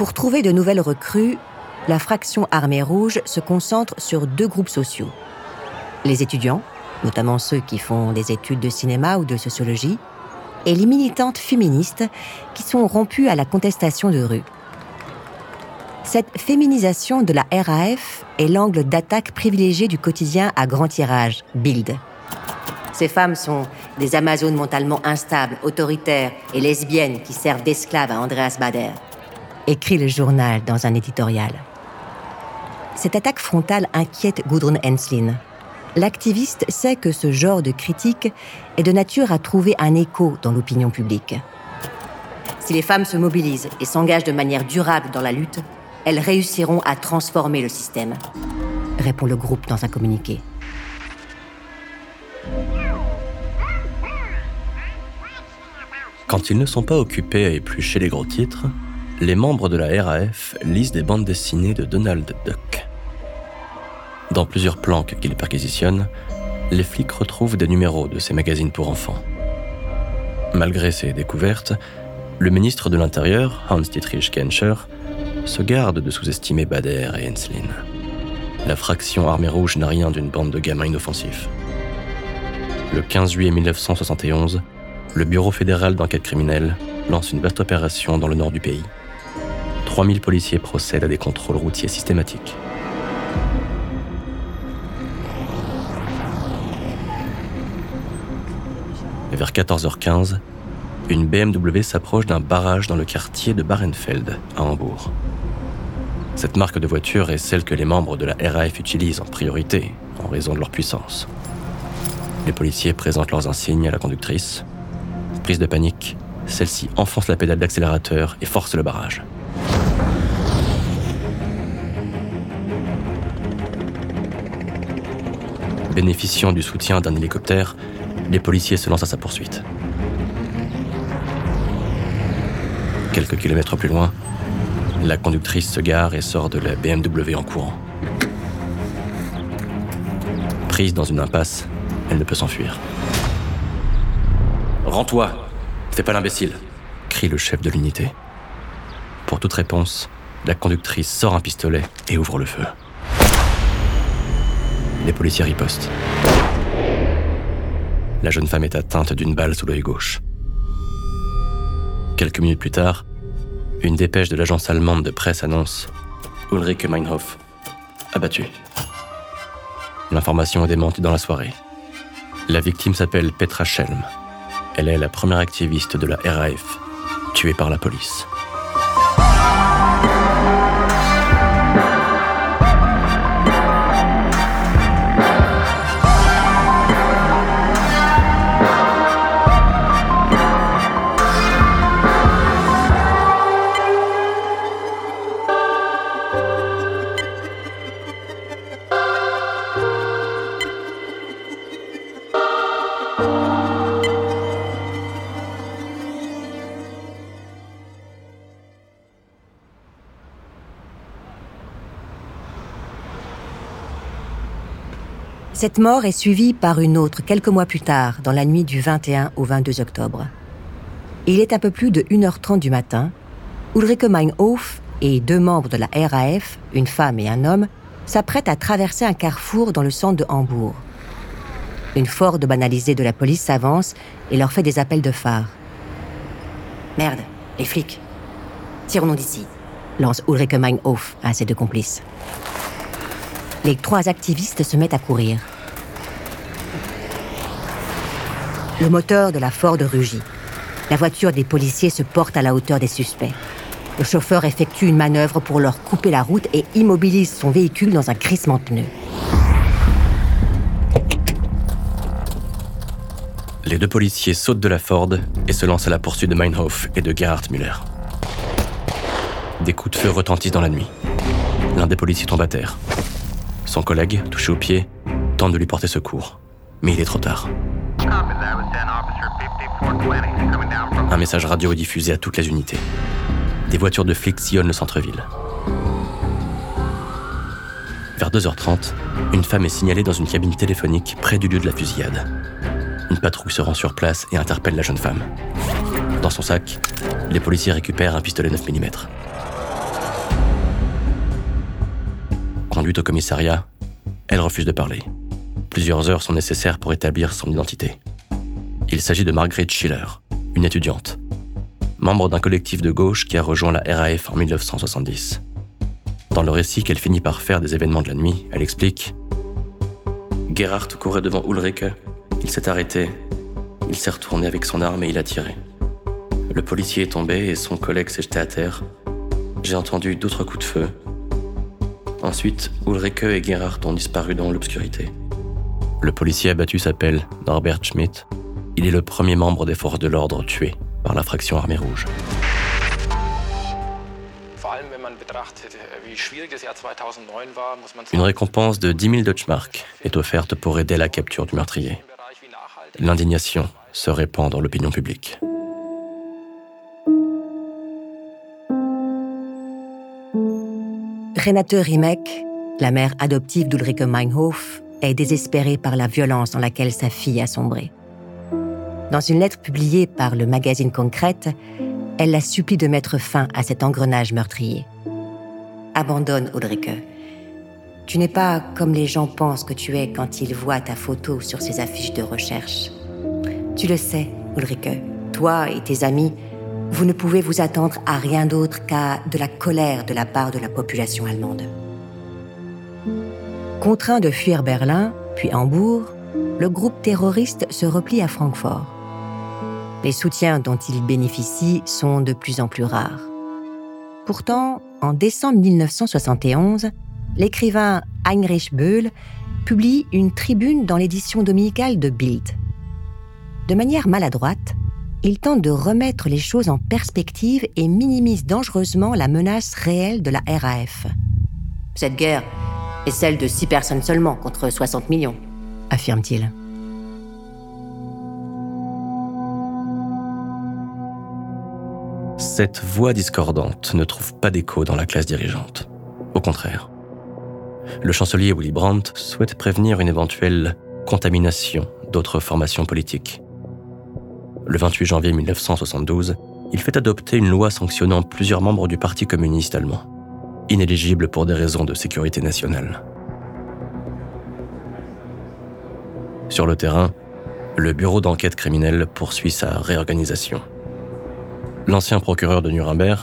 Pour trouver de nouvelles recrues, la fraction Armée Rouge se concentre sur deux groupes sociaux. Les étudiants, notamment ceux qui font des études de cinéma ou de sociologie, et les militantes féministes qui sont rompues à la contestation de rue. Cette féminisation de la RAF est l'angle d'attaque privilégié du quotidien à grand tirage, Bild. Ces femmes sont des Amazones mentalement instables, autoritaires et lesbiennes qui servent d'esclaves à Andreas Bader, écrit le journal dans un éditorial. Cette attaque frontale inquiète Gudrun Henslin. L'activiste sait que ce genre de critique est de nature à trouver un écho dans l'opinion publique. Si les femmes se mobilisent et s'engagent de manière durable dans la lutte, elles réussiront à transformer le système, répond le groupe dans un communiqué. Quand ils ne sont pas occupés à éplucher les gros titres, les membres de la RAF lisent des bandes dessinées de Donald Duck. Dans plusieurs planques qu'ils perquisitionnent, les flics retrouvent des numéros de ces magazines pour enfants. Malgré ces découvertes, le ministre de l'Intérieur, Hans-Dietrich Genscher, se garde de sous-estimer Bader et Henslin. La fraction Armée Rouge n'a rien d'une bande de gamins inoffensifs. Le 15 juillet 1971, le Bureau fédéral d'enquête criminelle lance une vaste opération dans le nord du pays. 3000 policiers procèdent à des contrôles routiers systématiques. vers 14h15, une BMW s'approche d'un barrage dans le quartier de Barenfeld, à Hambourg. Cette marque de voiture est celle que les membres de la RAF utilisent en priorité, en raison de leur puissance. Les policiers présentent leurs insignes à la conductrice. Prise de panique, celle-ci enfonce la pédale d'accélérateur et force le barrage. Bénéficiant du soutien d'un hélicoptère, les policiers se lancent à sa poursuite. Quelques kilomètres plus loin, la conductrice se gare et sort de la BMW en courant. Prise dans une impasse, elle ne peut s'enfuir. Rends-toi, fais pas l'imbécile, crie le chef de l'unité. Pour toute réponse, la conductrice sort un pistolet et ouvre le feu. Les policiers ripostent. La jeune femme est atteinte d'une balle sous l'œil gauche. Quelques minutes plus tard, une dépêche de l'agence allemande de presse annonce Ulrike Meinhof, abattue. L'information est démentie dans la soirée. La victime s'appelle Petra Schelm. Elle est la première activiste de la RAF, tuée par la police. Cette mort est suivie par une autre quelques mois plus tard, dans la nuit du 21 au 22 octobre. Il est un peu plus de 1h30 du matin. Ulrike Meinhof et deux membres de la RAF, une femme et un homme, s'apprêtent à traverser un carrefour dans le centre de Hambourg. Une Ford banalisée de la police s'avance et leur fait des appels de phare. Merde, les flics. Tirons-nous d'ici, lance Ulrike Meinhof à ses deux complices. Les trois activistes se mettent à courir. Le moteur de la Ford rugit. La voiture des policiers se porte à la hauteur des suspects. Le chauffeur effectue une manœuvre pour leur couper la route et immobilise son véhicule dans un crissement de pneus. Les deux policiers sautent de la Ford et se lancent à la poursuite de Meinhof et de Gerhard Müller. Des coups de feu retentissent dans la nuit. L'un des policiers tombe à terre. Son collègue, touché au pied, tente de lui porter secours. Mais il est trop tard. Un message radio est diffusé à toutes les unités. Des voitures de flics sillonnent le centre-ville. Vers 2h30, une femme est signalée dans une cabine téléphonique près du lieu de la fusillade. Une patrouille se rend sur place et interpelle la jeune femme. Dans son sac, les policiers récupèrent un pistolet 9 mm. Conduite au commissariat, elle refuse de parler. Plusieurs heures sont nécessaires pour établir son identité. Il s'agit de Margaret Schiller, une étudiante, membre d'un collectif de gauche qui a rejoint la RAF en 1970. Dans le récit qu'elle finit par faire des événements de la nuit, elle explique Gerhard courait devant Ulrike, il s'est arrêté, il s'est retourné avec son arme et il a tiré. Le policier est tombé et son collègue s'est jeté à terre. J'ai entendu d'autres coups de feu. Ensuite, Ulrike et Gerhard ont disparu dans l'obscurité. Le policier abattu s'appelle Norbert Schmidt. Il est le premier membre des forces de l'ordre tué par la fraction armée rouge. Une récompense de 10 000 Deutschmark est offerte pour aider à la capture du meurtrier. L'indignation se répand dans l'opinion publique. Renate Riemek, la mère adoptive d'Ulrike Meinhof, est désespérée par la violence dans laquelle sa fille a sombré. Dans une lettre publiée par le magazine Concrète, elle la supplie de mettre fin à cet engrenage meurtrier. Abandonne, Ulrike. Tu n'es pas comme les gens pensent que tu es quand ils voient ta photo sur ces affiches de recherche. Tu le sais, Ulrike, toi et tes amis, vous ne pouvez vous attendre à rien d'autre qu'à de la colère de la part de la population allemande. Contraint de fuir Berlin, puis Hambourg, le groupe terroriste se replie à Francfort. Les soutiens dont il bénéficie sont de plus en plus rares. Pourtant, en décembre 1971, l'écrivain Heinrich Böll publie une tribune dans l'édition dominicale de Bild. De manière maladroite, il tente de remettre les choses en perspective et minimise dangereusement la menace réelle de la RAF. Cette guerre est celle de six personnes seulement contre 60 millions, affirme-t-il. Cette voix discordante ne trouve pas d'écho dans la classe dirigeante. Au contraire. Le chancelier Willy Brandt souhaite prévenir une éventuelle contamination d'autres formations politiques le 28 janvier 1972, il fait adopter une loi sanctionnant plusieurs membres du Parti communiste allemand, inéligibles pour des raisons de sécurité nationale. Sur le terrain, le bureau d'enquête criminelle poursuit sa réorganisation. L'ancien procureur de Nuremberg,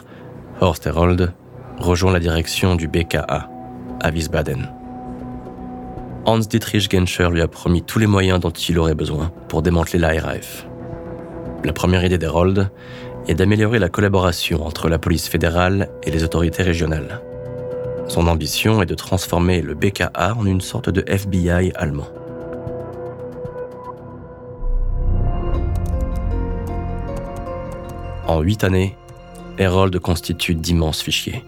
Horst Herold, rejoint la direction du BKA, à Wiesbaden. Hans-Dietrich Genscher lui a promis tous les moyens dont il aurait besoin pour démanteler la RAF. La première idée d'Herold est d'améliorer la collaboration entre la police fédérale et les autorités régionales. Son ambition est de transformer le BKA en une sorte de FBI allemand. En huit années, Herold constitue d'immenses fichiers.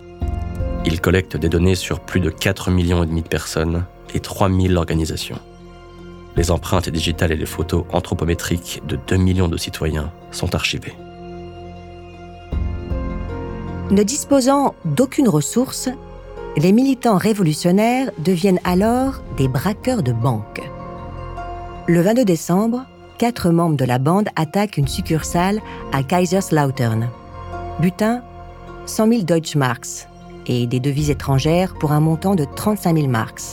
Il collecte des données sur plus de 4 millions de personnes et 3000 organisations. Les empreintes digitales et les photos anthropométriques de 2 millions de citoyens sont archivées. Ne disposant d'aucune ressource, les militants révolutionnaires deviennent alors des braqueurs de banques. Le 22 décembre, quatre membres de la bande attaquent une succursale à Kaiserslautern. Butin 100 000 Deutschmarks et des devises étrangères pour un montant de 35 000 marks.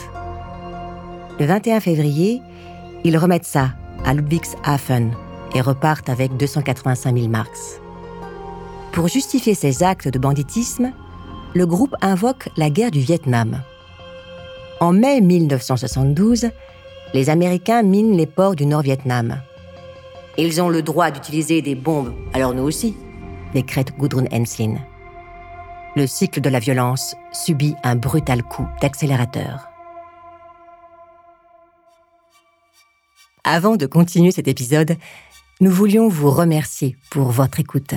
Le 21 février, ils remettent ça à Ludwigshafen et repartent avec 285 000 marks. Pour justifier ces actes de banditisme, le groupe invoque la guerre du Vietnam. En mai 1972, les Américains minent les ports du Nord-Vietnam. Ils ont le droit d'utiliser des bombes, alors nous aussi, décrète Gudrun Henslin. Le cycle de la violence subit un brutal coup d'accélérateur. Avant de continuer cet épisode, nous voulions vous remercier pour votre écoute.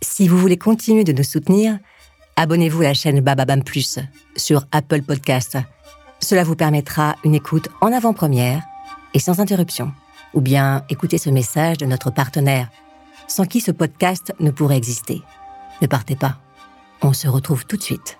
Si vous voulez continuer de nous soutenir, abonnez-vous à la chaîne Bababam Plus sur Apple Podcast. Cela vous permettra une écoute en avant-première et sans interruption. Ou bien écoutez ce message de notre partenaire, sans qui ce podcast ne pourrait exister. Ne partez pas. On se retrouve tout de suite.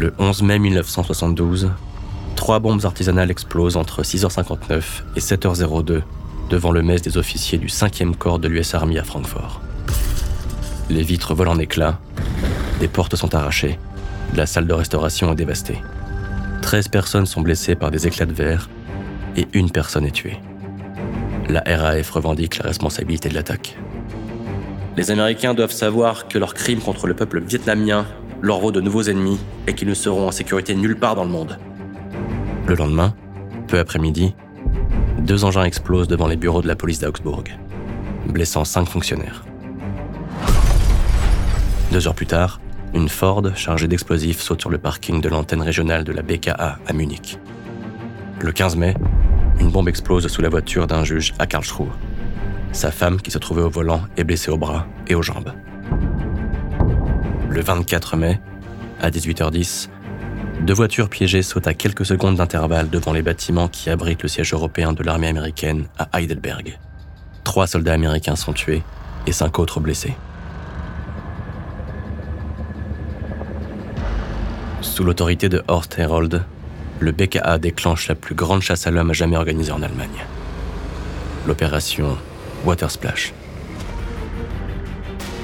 Le 11 mai 1972, trois bombes artisanales explosent entre 6h59 et 7h02 devant le mess des officiers du 5e corps de l'US Army à Francfort. Les vitres volent en éclats, des portes sont arrachées, la salle de restauration est dévastée. 13 personnes sont blessées par des éclats de verre et une personne est tuée. La RAF revendique la responsabilité de l'attaque. Les Américains doivent savoir que leurs crimes contre le peuple vietnamien leur vaut de nouveaux ennemis et qu'ils ne seront en sécurité nulle part dans le monde. Le lendemain, peu après-midi, deux engins explosent devant les bureaux de la police d'Augsbourg, blessant cinq fonctionnaires. Deux heures plus tard, une Ford chargée d'explosifs saute sur le parking de l'antenne régionale de la BKA à Munich. Le 15 mai, une bombe explose sous la voiture d'un juge à Karlsruhe. Sa femme, qui se trouvait au volant, est blessée au bras et aux jambes. Le 24 mai, à 18h10, deux voitures piégées sautent à quelques secondes d'intervalle devant les bâtiments qui abritent le siège européen de l'armée américaine à Heidelberg. Trois soldats américains sont tués et cinq autres blessés. Sous l'autorité de Horst Herold, le BKA déclenche la plus grande chasse à l'homme jamais organisée en Allemagne. L'opération Water Splash.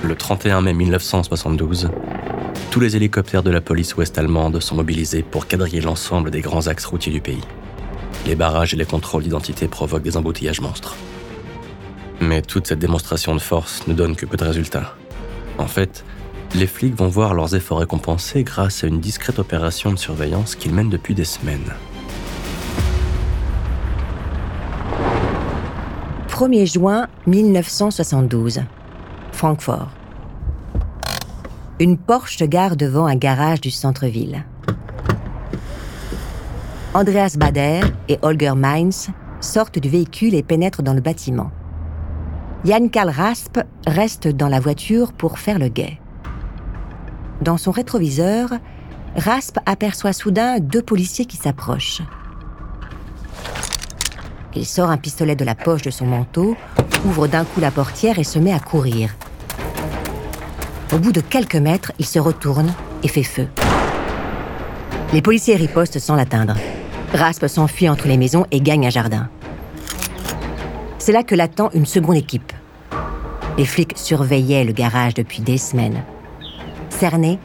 Le 31 mai 1972, tous les hélicoptères de la police ouest-allemande sont mobilisés pour quadriller l'ensemble des grands axes routiers du pays. Les barrages et les contrôles d'identité provoquent des embouteillages monstres. Mais toute cette démonstration de force ne donne que peu de résultats. En fait, les flics vont voir leurs efforts récompensés grâce à une discrète opération de surveillance qu'ils mènent depuis des semaines. 1er juin 1972. Francfort. Une Porsche se gare devant un garage du centre-ville. Andreas Bader et Holger Mainz sortent du véhicule et pénètrent dans le bâtiment. Jan Karl Rasp reste dans la voiture pour faire le guet. Dans son rétroviseur, Rasp aperçoit soudain deux policiers qui s'approchent. Il sort un pistolet de la poche de son manteau, ouvre d'un coup la portière et se met à courir. Au bout de quelques mètres, il se retourne et fait feu. Les policiers ripostent sans l'atteindre. Rasp s'enfuit entre les maisons et gagne un jardin. C'est là que l'attend une seconde équipe. Les flics surveillaient le garage depuis des semaines. Cerné,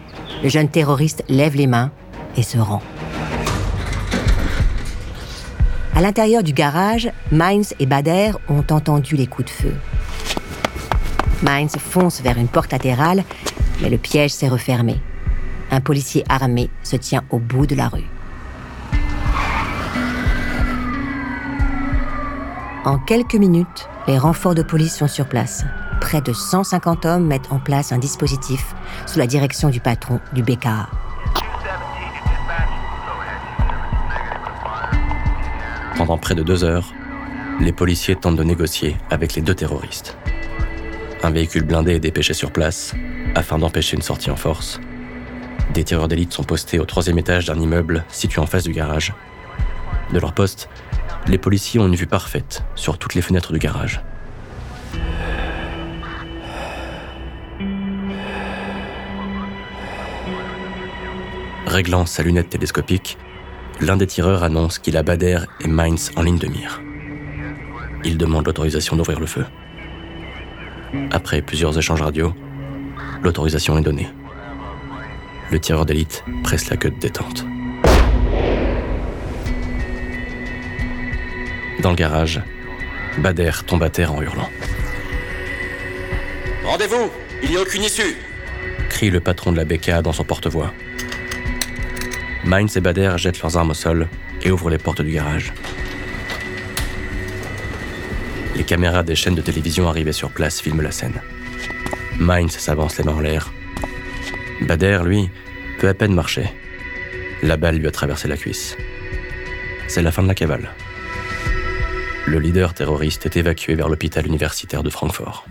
le jeune terroriste lève les mains et se rend. À l'intérieur du garage, Mainz et Bader ont entendu les coups de feu. Mainz fonce vers une porte latérale, mais le piège s'est refermé. Un policier armé se tient au bout de la rue. En quelques minutes, les renforts de police sont sur place. Près de 150 hommes mettent en place un dispositif sous la direction du patron du BKA. Pendant près de deux heures, les policiers tentent de négocier avec les deux terroristes. Un véhicule blindé est dépêché sur place afin d'empêcher une sortie en force. Des tireurs d'élite sont postés au troisième étage d'un immeuble situé en face du garage. De leur poste, les policiers ont une vue parfaite sur toutes les fenêtres du garage. Réglant sa lunette télescopique, l'un des tireurs annonce qu'il a Bader et Mainz en ligne de mire. Il demande l'autorisation d'ouvrir le feu. Après plusieurs échanges radio, l'autorisation est donnée. Le tireur d'élite presse la queue de détente. Dans le garage, Bader tombe à terre en hurlant. Rendez-vous Il n'y a aucune issue crie le patron de la BKA dans son porte-voix. Mainz et Bader jettent leurs armes au sol et ouvrent les portes du garage. Les caméras des chaînes de télévision arrivées sur place filment la scène. Mainz s'avance les mains en l'air. Bader, lui, peut à peine marcher. La balle lui a traversé la cuisse. C'est la fin de la cavale. Le leader terroriste est évacué vers l'hôpital universitaire de Francfort.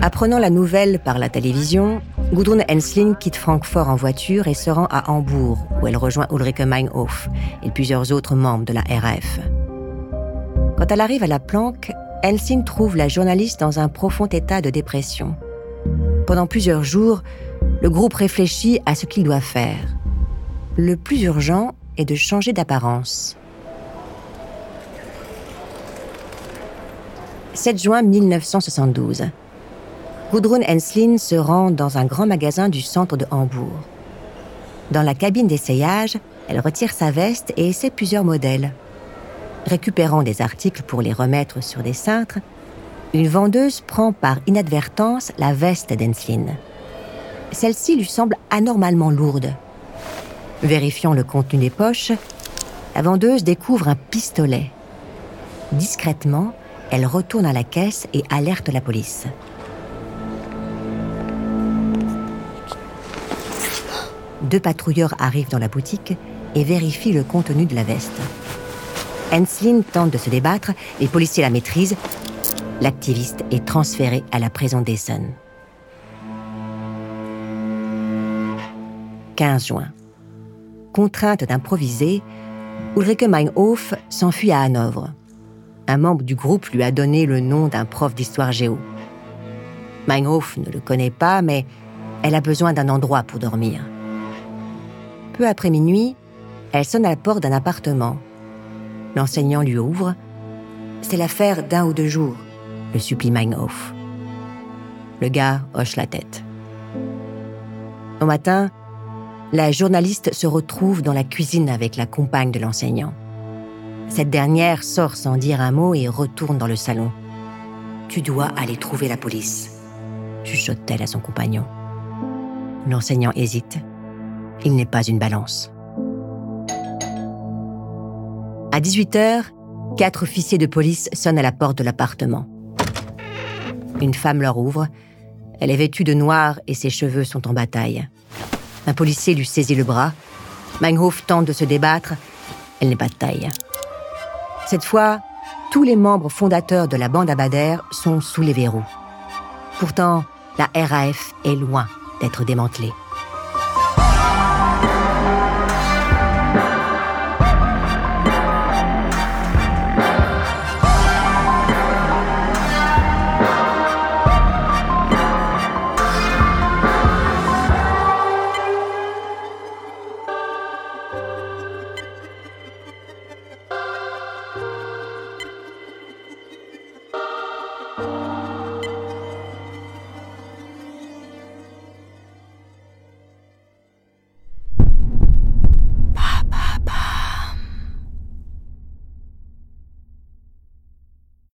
Apprenant la nouvelle par la télévision, Gudrun Hensling quitte Francfort en voiture et se rend à Hambourg, où elle rejoint Ulrike Meinhof et plusieurs autres membres de la RAF. Quand elle arrive à la planque, Hensling trouve la journaliste dans un profond état de dépression. Pendant plusieurs jours, le groupe réfléchit à ce qu'il doit faire. Le plus urgent est de changer d'apparence. 7 juin 1972. Gudrun Henslin se rend dans un grand magasin du centre de Hambourg. Dans la cabine d'essayage, elle retire sa veste et essaie plusieurs modèles. Récupérant des articles pour les remettre sur des cintres, une vendeuse prend par inadvertance la veste d'Henslin. Celle-ci lui semble anormalement lourde. Vérifiant le contenu des poches, la vendeuse découvre un pistolet. Discrètement, elle retourne à la caisse et alerte la police. Deux patrouilleurs arrivent dans la boutique et vérifient le contenu de la veste. Henslin tente de se débattre, les policiers la maîtrisent. L'activiste est transféré à la prison d'Essen. 15 juin. Contrainte d'improviser, Ulrike Meinhof s'enfuit à Hanovre. Un membre du groupe lui a donné le nom d'un prof d'histoire géo. Meinhof ne le connaît pas, mais elle a besoin d'un endroit pour dormir. Peu après minuit, elle sonne à la porte d'un appartement. L'enseignant lui ouvre. C'est l'affaire d'un ou deux jours, le supplie Meinhof. Le gars hoche la tête. Au matin, la journaliste se retrouve dans la cuisine avec la compagne de l'enseignant. Cette dernière sort sans dire un mot et retourne dans le salon. Tu dois aller trouver la police, chuchote-t-elle à son compagnon. L'enseignant hésite. Il n'est pas une balance. À 18h, quatre officiers de police sonnent à la porte de l'appartement. Une femme leur ouvre. Elle est vêtue de noir et ses cheveux sont en bataille. Un policier lui saisit le bras. Meinhof tente de se débattre. Elle n'est pas de taille. Cette fois, tous les membres fondateurs de la bande Abader sont sous les verrous. Pourtant, la RAF est loin d'être démantelée.